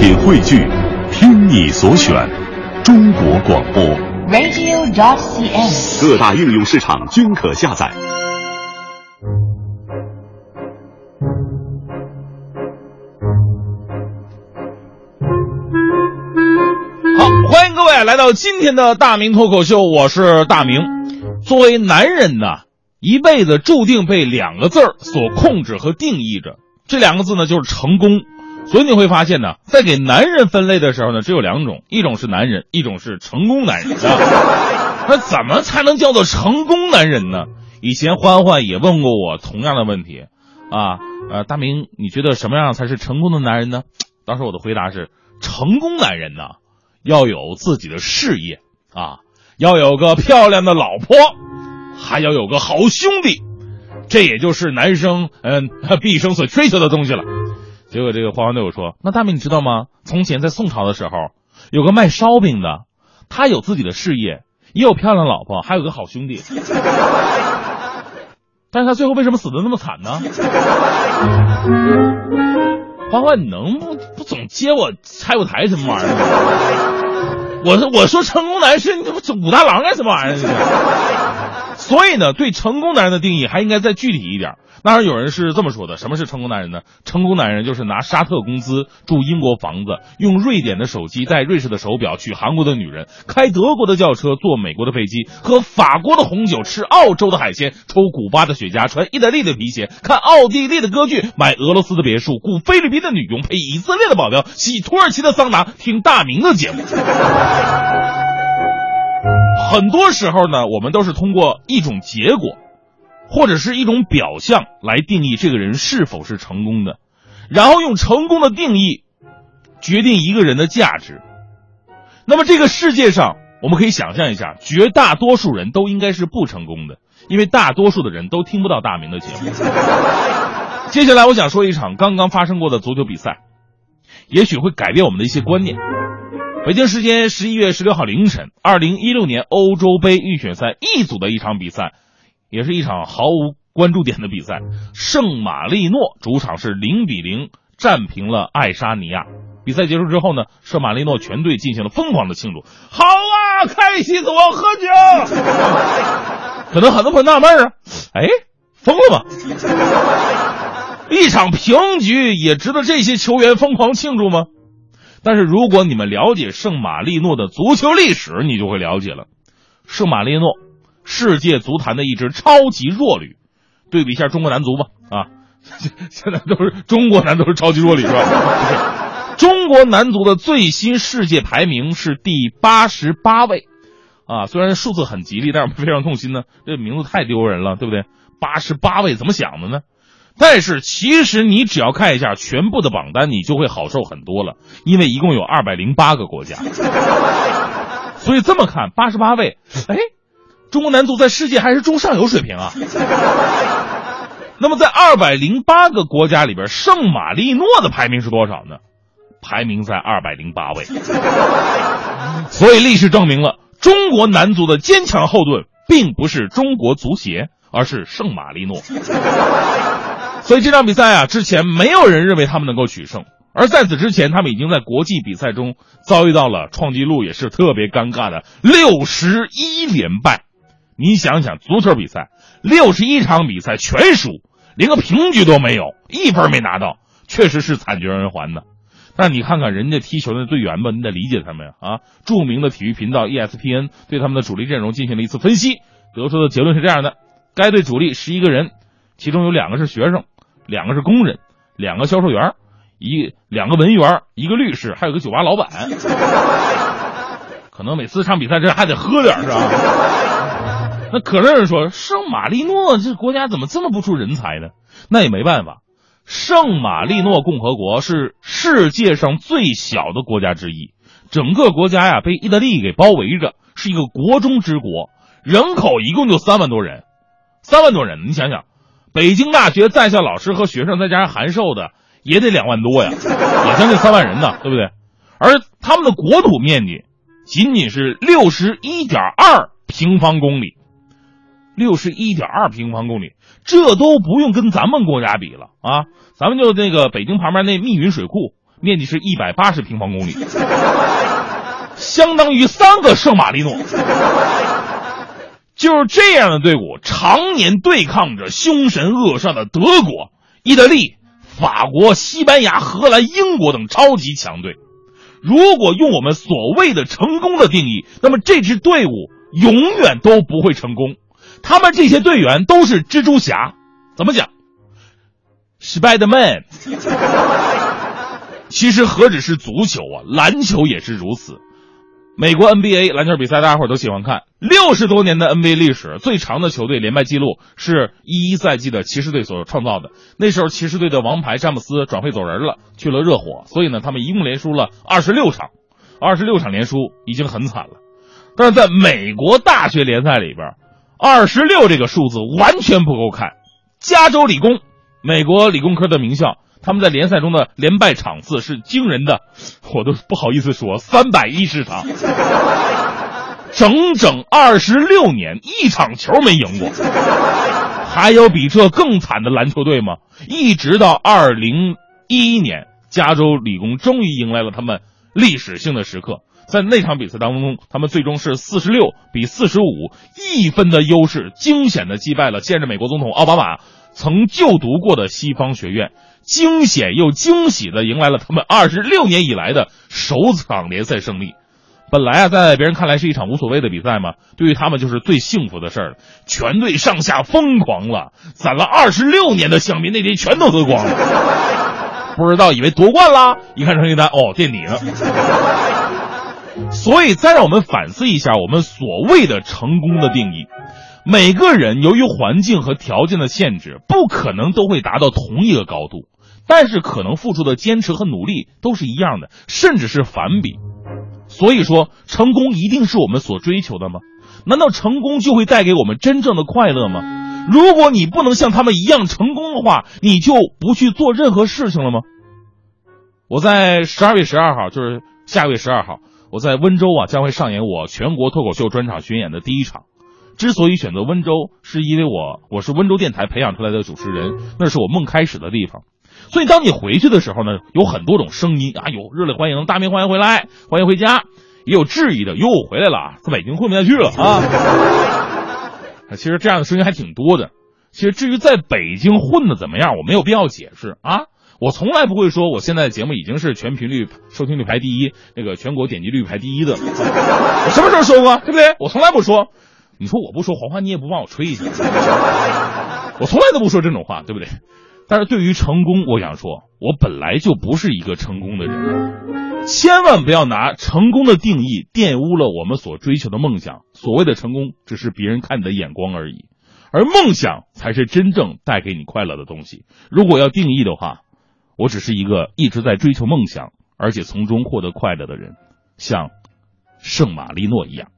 品汇聚，听你所选，中国广播。radio.dot.cn，。各大应用市场均可下载。好，欢迎各位来到今天的大明脱口秀，我是大明。作为男人呢，一辈子注定被两个字儿所控制和定义着，这两个字呢就是成功。所以你会发现呢，在给男人分类的时候呢，只有两种，一种是男人，一种是成功男人。啊、那怎么才能叫做成功男人呢？以前欢欢也问过我同样的问题，啊，呃，大明，你觉得什么样才是成功的男人呢？当时我的回答是，成功男人呢，要有自己的事业啊，要有个漂亮的老婆，还要有个好兄弟，这也就是男生嗯、毕生所追求的东西了。结果这个欢欢对我说：“那大明你知道吗？从前在宋朝的时候，有个卖烧饼的，他有自己的事业，也有漂亮老婆，还有个好兄弟。但是他最后为什么死的那么惨呢？”欢欢，你能不不总接我拆我台什么玩意儿？我说我说成功男人是你这不武大郎干什么玩意儿？所以呢，对成功男人的定义还应该再具体一点。当然，有人是这么说的：什么是成功男人呢？成功男人就是拿沙特工资住英国房子，用瑞典的手机戴瑞士的手表娶韩国的女人，开德国的轿车坐美国的飞机，喝法国的红酒，吃澳洲的海鲜，抽古巴的雪茄，穿意大利的皮鞋，看奥地利的歌剧，买俄罗斯的别墅，雇菲律宾的女佣，配以色列的保镖，洗土耳其的桑拿，听大明的节目。很多时候呢，我们都是通过一种结果。或者是一种表象来定义这个人是否是成功的，然后用成功的定义决定一个人的价值。那么这个世界上，我们可以想象一下，绝大多数人都应该是不成功的，因为大多数的人都听不到大明的节目。接下来我想说一场刚刚发生过的足球比赛，也许会改变我们的一些观念。北京时间十一月十六号凌晨，二零一六年欧洲杯预选赛 E 组的一场比赛。也是一场毫无关注点的比赛，圣马力诺主场是零比零战平了爱沙尼亚。比赛结束之后呢，圣马力诺全队进行了疯狂的庆祝。好啊，开心死我，喝酒！可能很多朋友纳闷啊，哎，疯了吗？一场平局也值得这些球员疯狂庆祝吗？但是如果你们了解圣马力诺的足球历史，你就会了解了，圣马力诺。世界足坛的一支超级弱旅，对比一下中国男足吧啊，现在都是中国男足是超级弱旅是吧？中国男足的最新世界排名是第八十八位，啊，虽然数字很吉利，但是非常痛心呢，这名字太丢人了，对不对？八十八位怎么想的呢？但是其实你只要看一下全部的榜单，你就会好受很多了，因为一共有二百零八个国家，所以这么看，八十八位，哎。中国男足在世界还是中上游水平啊。那么在二百零八个国家里边，圣马力诺的排名是多少呢？排名在二百零八位。所以历史证明了，中国男足的坚强后盾并不是中国足协，而是圣马力诺。所以这场比赛啊，之前没有人认为他们能够取胜，而在此之前，他们已经在国际比赛中遭遇到了创纪录也是特别尴尬的六十一连败。你想想，足球比赛六十一场比赛全输，连个平局都没有，一分没拿到，确实是惨绝人寰的。但你看看人家踢球的队员吧，你得理解他们呀啊！著名的体育频道 ESPN 对他们的主力阵容进行了一次分析，得出的结论是这样的：该队主力十一个人，其中有两个是学生，两个是工人，两个销售员，一两个文员，一个律师，还有个酒吧老板。可能每次唱比赛这还得喝点是吧？那可乐人说，圣马力诺这国家怎么这么不出人才呢？那也没办法，圣马力诺共和国是世界上最小的国家之一，整个国家呀被意大利给包围着，是一个国中之国，人口一共就三万多人，三万多人，你想想，北京大学在校老师和学生再加上函授的，也得两万多呀，也将近三万人呢，对不对？而他们的国土面积仅仅是六十一点二平方公里。六十一点二平方公里，这都不用跟咱们国家比了啊！咱们就那个北京旁边那密云水库，面积是一百八十平方公里，相当于三个圣马力诺。就是这样的队伍，常年对抗着凶神恶煞的德国、意大利、法国、西班牙、荷兰、英国等超级强队。如果用我们所谓的成功的定义，那么这支队伍永远都不会成功。他们这些队员都是蜘蛛侠，怎么讲？Spiderman。其实何止是足球啊，篮球也是如此。美国 NBA 篮球比赛，大家伙都喜欢看。六十多年的 NBA 历史，最长的球队连败记录是一一赛季的骑士队所创造的。那时候骑士队的王牌詹姆斯转会走人了，去了热火，所以呢，他们一共连输了二十六场，二十六场连输已经很惨了。但是在美国大学联赛里边，二十六这个数字完全不够看。加州理工，美国理工科的名校。他们在联赛中的连败场次是惊人的，我都不好意思说三百一十场，整整二十六年一场球没赢过。还有比这更惨的篮球队吗？一直到二零一一年，加州理工终于迎来了他们历史性的时刻，在那场比赛当中，他们最终是四十六比四十五，一分的优势，惊险的击败了现任美国总统奥巴马曾就读过的西方学院。惊险又惊喜的迎来了他们二十六年以来的首场联赛胜利。本来啊，在别人看来是一场无所谓的比赛嘛，对于他们就是最幸福的事儿了。全队上下疯狂了，攒了二十六年的香槟那天全都喝光了。不知道以为夺冠啦，一看成绩单，哦，垫底了。所以，再让我们反思一下我们所谓的成功的定义。每个人由于环境和条件的限制，不可能都会达到同一个高度，但是可能付出的坚持和努力都是一样的，甚至是反比。所以说，成功一定是我们所追求的吗？难道成功就会带给我们真正的快乐吗？如果你不能像他们一样成功的话，你就不去做任何事情了吗？我在十二月十二号，就是下个月十二号，我在温州啊，将会上演我全国脱口秀专场巡演的第一场。之所以选择温州，是因为我我是温州电台培养出来的主持人，那是我梦开始的地方。所以当你回去的时候呢，有很多种声音啊，有热烈欢迎，大明欢迎回来，欢迎回家；也有质疑的，哟，回来了，在北京混不下去了啊。其实这样的声音还挺多的。其实至于在北京混的怎么样，我没有必要解释啊。我从来不会说我现在的节目已经是全频率收听率排第一，那个全国点击率排第一的。我什么时候说过？对不对？我从来不说。你说我不说黄花，你也不帮我吹一下，我从来都不说这种话，对不对？但是对于成功，我想说，我本来就不是一个成功的人，千万不要拿成功的定义玷污了我们所追求的梦想。所谓的成功，只是别人看你的眼光而已，而梦想才是真正带给你快乐的东西。如果要定义的话，我只是一个一直在追求梦想，而且从中获得快乐的人，像圣马力诺一样。